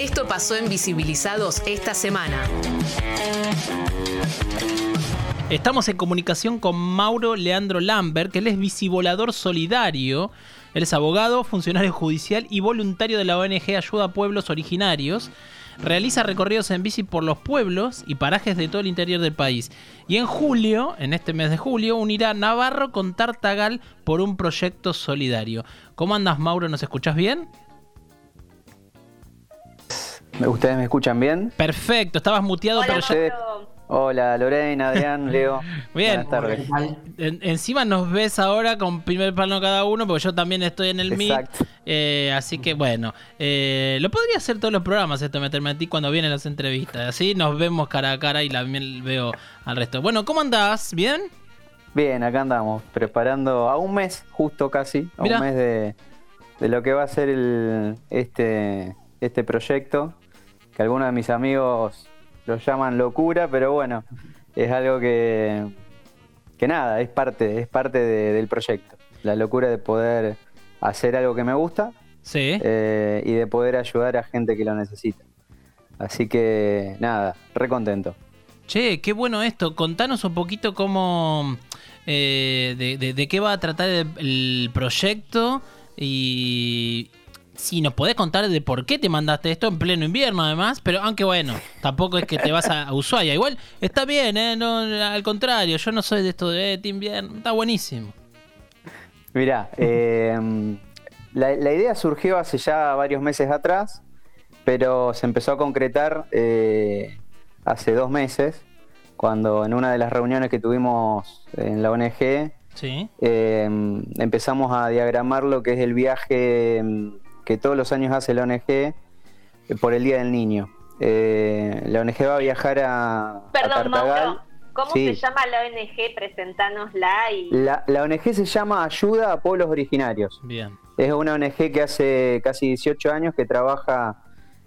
Esto pasó en Visibilizados esta semana. Estamos en comunicación con Mauro Leandro Lambert, que él es visivolador solidario. Él es abogado, funcionario judicial y voluntario de la ONG Ayuda a Pueblos Originarios. Realiza recorridos en bici por los pueblos y parajes de todo el interior del país. Y en julio, en este mes de julio, unirá Navarro con Tartagal por un proyecto solidario. ¿Cómo andas, Mauro? ¿Nos escuchás bien? ¿Ustedes me escuchan bien? Perfecto, estabas muteado, Hola, pero ya... Hola, Lorena, Adrián, Leo. Bien. Buenas tardes. En- encima nos ves ahora con primer plano cada uno, porque yo también estoy en el Meet. Exacto. Eh, así que bueno, eh, lo podría hacer todos los programas esto, meterme a ti cuando vienen las entrevistas. Así nos vemos cara a cara y también veo al resto. Bueno, ¿cómo andás? ¿Bien? Bien, acá andamos, preparando a un mes, justo casi, a Mirá. un mes de, de lo que va a ser el, este, este proyecto, que algunos de mis amigos lo llaman locura, pero bueno, es algo que, que nada, es parte, es parte de- del proyecto. La locura de poder hacer algo que me gusta Sí. eh, y de poder ayudar a gente que lo necesita. Así que nada, re contento. Che, qué bueno esto. Contanos un poquito cómo. eh, de, de- de qué va a tratar el, el proyecto y. Si nos podés contar de por qué te mandaste esto en pleno invierno, además. Pero aunque bueno, tampoco es que te vas a, Ushuaia. Igual está bien, ¿eh? No, al contrario, yo no soy de esto de eh, invierno. Está buenísimo. Mirá, eh, la, la idea surgió hace ya varios meses atrás, pero se empezó a concretar eh, hace dos meses, cuando en una de las reuniones que tuvimos en la ONG Sí. empezamos a diagramar lo que es el viaje mm, que todos los años hace la ONG eh, por el Día del Niño. Eh, la ONG va a viajar a, a Perdón. Mauro. ¿Cómo Sí. se llama la ONG? Presentánosla y. La, la ONG se llama Ayuda a Pueblos Originarios. Bien. Es una ONG que hace casi 18 años que trabaja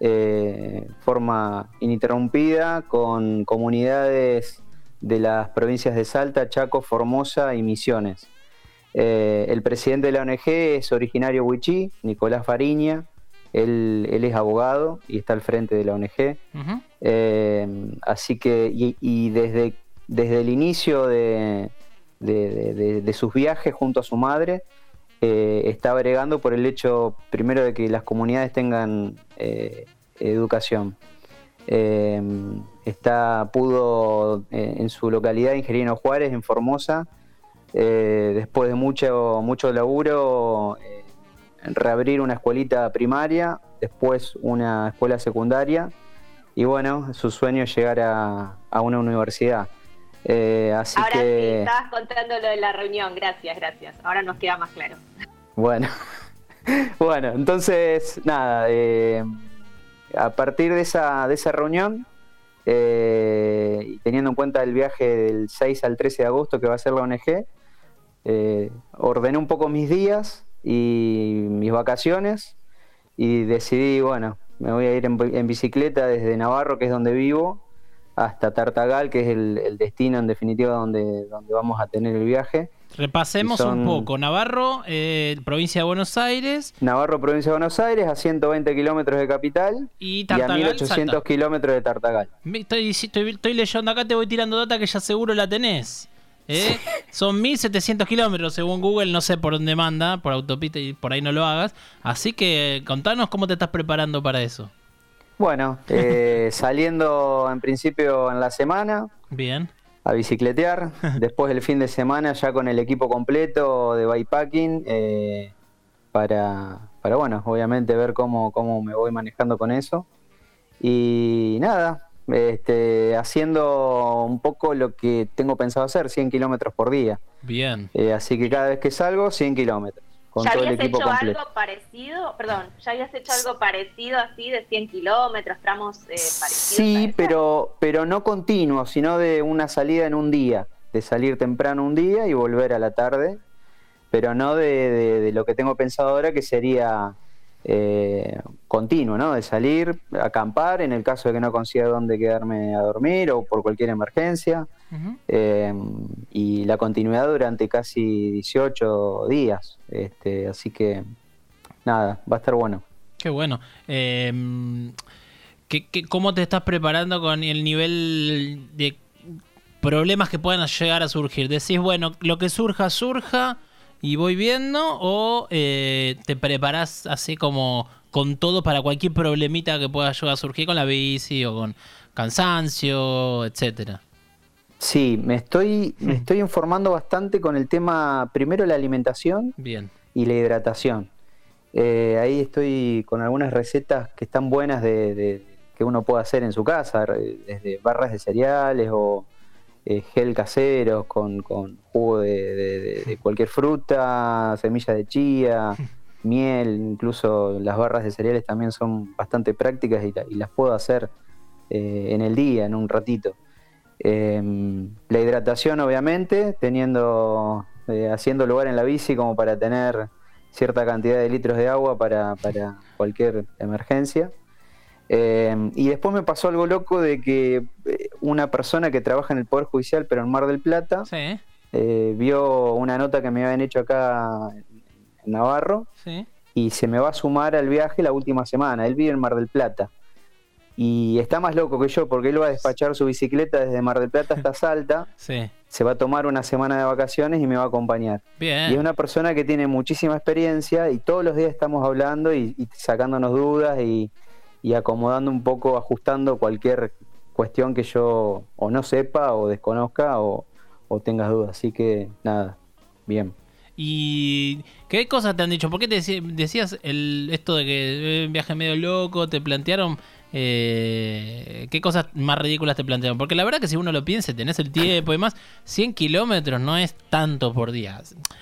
eh, de forma ininterrumpida con comunidades de las provincias de Salta, Chaco, Formosa y Misiones. Eh, el presidente de la ONG es originario huichí, Nicolás Fariña. Él, él es abogado y está al frente de la ONG. Eh, así que, y, y desde, desde el inicio de, de- de- de- de sus viajes junto a su madre, eh, está bregando por el hecho, primero, de que las comunidades tengan educación. Está, pudo en su localidad, Ingenierino Juárez, en Formosa, eh, después de mucho, mucho laburo, eh, reabrir una escuelita primaria, después una escuela secundaria y bueno, su sueño es llegar a, a una universidad. Eh, así Ahora sí, que, estabas contando lo de la reunión. Gracias, gracias. Ahora nos queda más claro. bueno, bueno, entonces, nada, a partir de esa, de esa reunión, eh, y teniendo en cuenta el viaje del 6 al 13 de agosto que va a ser la ONG, eh, ordené un poco mis días y mis vacaciones y decidí, bueno, me voy a ir en, en bicicleta desde Navarro, que es donde vivo, hasta Tartagal, que es el, el destino en definitiva donde, donde vamos a tener el viaje. Repasemos son- un poco. Navarro, eh, provincia de Buenos Aires Navarro, provincia de Buenos Aires, a 120 kilómetros de capital y y a Tartagal. 1800 Salta. kilómetros de Tartagal. Me- Estoy, estoy, estoy leyendo acá, te voy tirando data que ya seguro la tenés. ¿Eh? Son 1700 kilómetros según Google, no sé por dónde manda, por autopista y por ahí no lo hagas. Así que contanos cómo te estás preparando para eso. Bueno, eh, saliendo en principio en la semana Bien. a bicicletear, después el fin de semana ya con el equipo completo de bikepacking, eh, para, para, bueno, obviamente ver cómo, cómo me voy manejando con eso. Y nada, este, haciendo un poco lo que tengo pensado hacer, 100 kilómetros por día. Bien. Eh, así que cada vez que salgo, 100 kilómetros, con ¿Ya todo el habías equipo hecho completo. algo parecido? Perdón, ¿ya habías hecho algo parecido así de 100 kilómetros, tramos eh, parecidos? Sí, pero, pero no continuo, sino de una salida en un día, de salir temprano un día y volver a la tarde, pero no de, de- de lo que tengo pensado ahora que sería eh, continuo, ¿no? De salir, acampar en el caso de que no consiga dónde quedarme a dormir o por cualquier emergencia, eh, y la continuidad durante casi 18 días, este, así que nada, va a estar bueno. Qué bueno. Eh, ¿qué- qué- cómo te estás preparando con el nivel de problemas que puedan llegar a surgir? ¿Decís, bueno, lo que surja, surja y voy viendo? ¿O eh, te preparás así como con todo para cualquier problemita que pueda llegar a surgir con la bici o con cansancio, etcétera? Sí, me estoy, me estoy informando bastante con el tema, primero la alimentación Bien. y la hidratación. Eh, ahí estoy con algunas recetas que están buenas de, de- que uno puede hacer en su casa, desde barras de cereales o eh, gel caseros con, con jugo de, de- de- de cualquier fruta, semillas de chía, miel, incluso las barras de cereales también son bastante prácticas y, y las puedo hacer eh, en el día, en un ratito. Eh, la hidratación, obviamente, teniendo, eh, haciendo lugar en la bici como para tener cierta cantidad de litros de agua para, para cualquier emergencia. Eh, y después me pasó algo loco de que eh, una persona que trabaja en el Poder Judicial, pero en Mar del Plata, Sí, eh, vio una nota que me habían hecho acá Navarro sí. y se me va a sumar al viaje la última semana. Él vive en Mar del Plata. Y está más loco que yo porque él va a despachar su bicicleta desde Mar del Plata hasta Salta, Sí. se va a tomar una semana de vacaciones y me va a acompañar. Bien. Y es una persona que tiene muchísima experiencia y todos los días estamos hablando y, y sacándonos dudas y, y acomodando un poco, ajustando cualquier cuestión que yo o no sepa o desconozca o, o tengas dudas. Así que nada, bien. ¿Y qué cosas te han dicho? ¿Por qué te decías el, esto de que eh, un viaje medio loco? ¿Te plantearon eh, qué cosas más ridículas te plantearon? Porque la verdad que si uno lo piensa, tenés el tiempo y demás, 100 kilómetros no es tanto por día.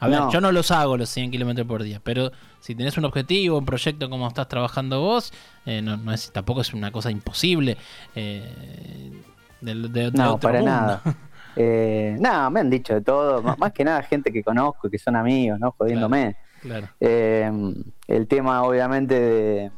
A ver, No. yo no los hago los 100 kilómetros por día, pero si tenés un objetivo, un proyecto como estás trabajando vos, eh, no, no es, tampoco es una cosa imposible. eh, de- de No, otro para mundo. nada. Eh, nada, me han dicho de todo, más que nada gente que conozco, que son amigos, ¿no? Jodiéndome. Claro. Eh, el tema, obviamente, de,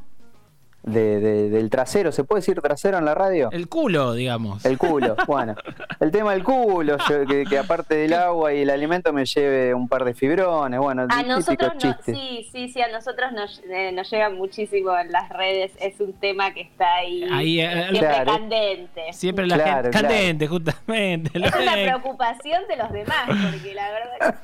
de- de- del trasero, ¿se puede decir trasero en la radio? El culo, digamos. El culo, bueno. El tema del culo, yo- que, que aparte del agua y el alimento me lleve un par de fibrones, bueno, A nosotros no, sí, sí, sí, a nosotros nos, eh, nos llega muchísimo en las redes, es un tema que está ahí, Ahí, eh, siempre Claro. candente. Siempre la Claro, gente claro. candente, justamente. Es una preocupación de los demás, porque la verdad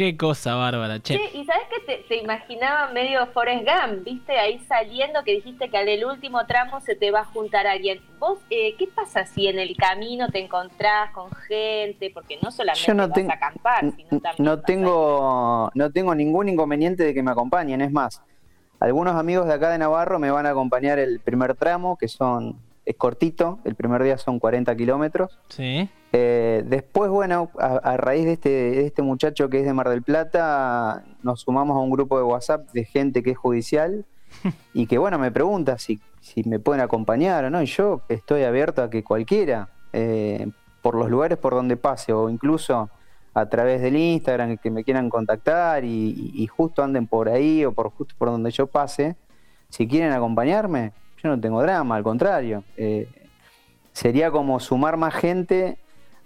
Qué cosa bárbara, che. Sí, y sabes que te, te imaginaba medio Forrest Gump, viste, ahí saliendo que dijiste que al el último tramo se te va a juntar alguien. ¿Vos eh, qué pasa si en el camino te encontrás con gente? Porque no solamente Yo no vas a acampar, sino también no tengo no tengo ningún inconveniente de que me acompañen es más algunos amigos de acá de Navarro me van a acompañar el primer tramo que son es cortito el primer día son 40 kilómetros Sí. Eh, después bueno a, a raíz de este de este muchacho que es de Mar del Plata nos sumamos a un grupo de WhatsApp de gente que es judicial y que bueno me pregunta si si me pueden acompañar o no y yo estoy abierto a que cualquiera eh, por los lugares por donde pase o incluso a través del Instagram que me quieran contactar y, y- y justo anden por ahí o por justo por donde yo pase, si quieren acompañarme, yo no tengo drama, al contrario. Eh, sería como sumar más gente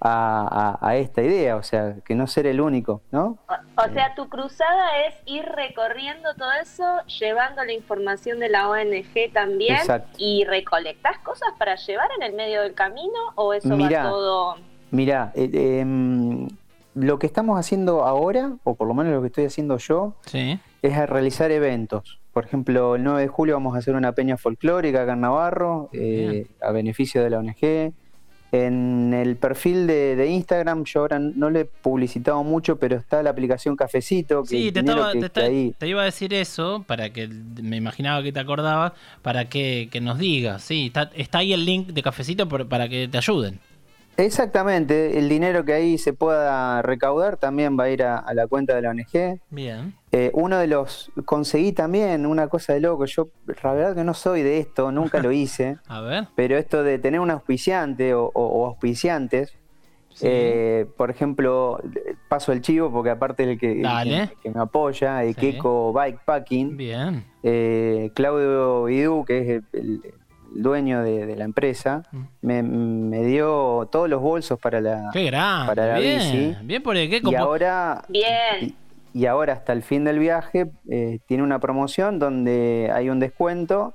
a, a- a esta idea, o sea, que no ser el único, ¿no? O, o sea, tu cruzada es ir recorriendo todo eso, llevando la información de la ONG también Exacto. y recolectás cosas para llevar en el medio del camino o eso Mirá. va todo... Mirá, eh, em, lo que estamos haciendo ahora, o por lo menos lo que estoy haciendo yo, Sí. es a realizar eventos. Por ejemplo, el 9 de julio vamos a hacer una peña folclórica acá en Navarro, eh, a beneficio de la ONG. En el perfil de, de Instagram, yo ahora no le he publicitado mucho, pero está la aplicación Cafecito. Que Sí, te, estaba, que- te, que está- ahí- te iba a decir eso, para que me imaginaba que te acordabas, para que, que nos digas. Sí, está, está ahí el link de cafecito por- para que te ayuden. Exactamente, el dinero que ahí se pueda recaudar también va a ir a, a la cuenta de la ONG. Bien. Eh, uno de los conseguí también una cosa de loco. Yo la verdad que no soy de esto, nunca lo hice. A ver. Pero esto de tener un auspiciante o, o- o auspiciantes, Sí. eh, por ejemplo, paso el chivo porque aparte el que, el que me apoya, el Sí. Keko Bikepacking, Bien. eh, Claudio Vidú, que es el, el dueño de, de la empresa, Mm. me, me dio todos los bolsos para la... Qué grande. para la bien. bici. Bien por el que y como- ahora Bien. y, y ahora hasta el fin del viaje eh, tiene una promoción donde hay un descuento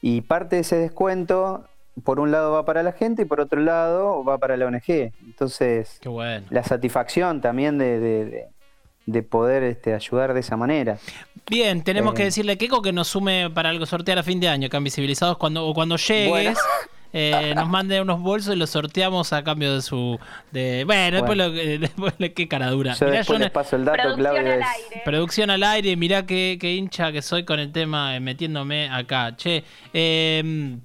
y parte de ese descuento por un lado va para la gente y por otro lado va para la ONG. Entonces, Qué bueno. la satisfacción también de, de- de- de poder este, ayudar de esa manera. Bien, tenemos Eh. que decirle a Keiko que nos sume para algo sortear a fin de año, que han visibilizados cuando, o cuando llegues. Bueno. eh, nos mande unos bolsos y los sorteamos a cambio de su. De, bueno, después, lo, que- después le- qué cara dura. Yo Mirá, después yo les paso el dato, Producción Claudio. al es- aire. Producción al aire, mirá qué, qué hincha que soy con el tema, eh, metiéndome acá. Che, eh,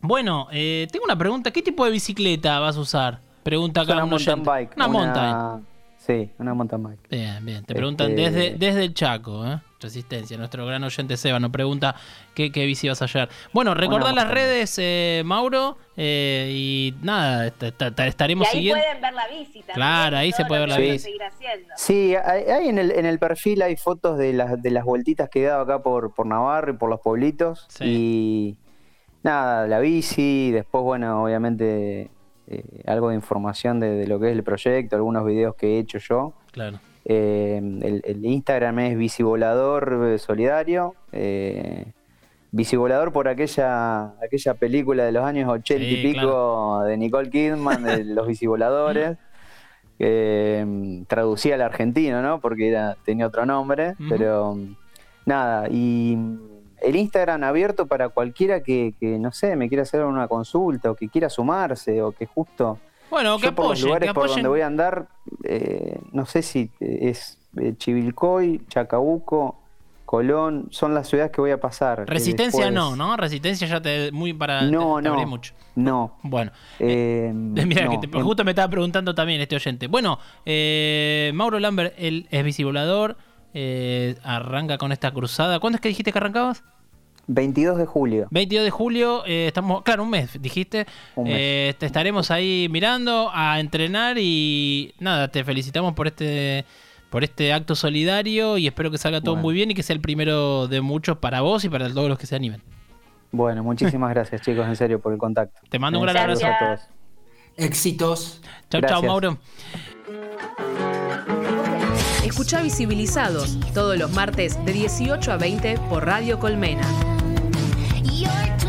bueno, eh, tengo una pregunta. ¿Qué tipo de bicicleta vas a usar? Pregunta acá una un mountain oyente. bike. Una mountain. Sí, una mountain bike. Bien, bien. Te preguntan Este- desde, desde el Chaco, ¿eh? Resistencia. Nuestro gran oyente Seba nos pregunta qué, qué bici vas a hallar. Bueno, recordar Una las redes, eh, Mauro. eh, y nada, est- est- Y estaremos ahí siguiendo. pueden ver la bici también. Claro, ahí se puede ver la bici. seguir haciendo. Sí, hay, hay en, el, en el perfil hay fotos de las, de las vueltitas que he dado acá por, por Navarro y por los pueblitos. Sí. Y nada, la bici, después, bueno, obviamente eh, algo de información de, de lo que es el proyecto, algunos videos que he hecho yo. Claro. Eh, el, el Instagram es Bicivolador eh, Solidario. Eh, por aquella, aquella película de los años 80 Sí, y pico claro. de Nicole Kidman, de los bicivoladores. que mm, traducía al argentino, ¿no? Porque era, tenía otro nombre. Pero mm, nada, y el Instagram abierto para cualquiera que, que, no sé, me quiera hacer una consulta o que quiera sumarse o que justo Bueno, que yo por los apoyen, lugares por apoyen. donde voy a andar, eh, no sé si es eh, Chivilcoy, Chacabuco, Colón, son las ciudades que voy a pasar. eh, Resistencia después. no, ¿no? Resistencia ya te muy para No, te- te no. mucho. No. Bueno, eh, mira no, que te- en- justo me estaba preguntando también este oyente. Bueno, eh, Mauro Lambert, él es bicivolador, eh, arranca con esta cruzada. ¿Cuándo es que dijiste que arrancabas? 22 de julio. 22 de julio, eh, estamos, claro, un mes, dijiste. Un mes. Eh, te estaremos ahí mirando a entrenar y nada, te felicitamos por este por este acto solidario y espero que salga todo Bueno. muy bien y que sea el primero de muchos para vos y para todos los que se animen. Bueno, muchísimas gracias chicos, en serio, por el contacto. Te mando un gran abrazo. a todos. Éxitos. Chau, chau, Gracias. Mauro. Escucha Visibilizados todos los martes de 18 a 20 por Radio Colmena. Your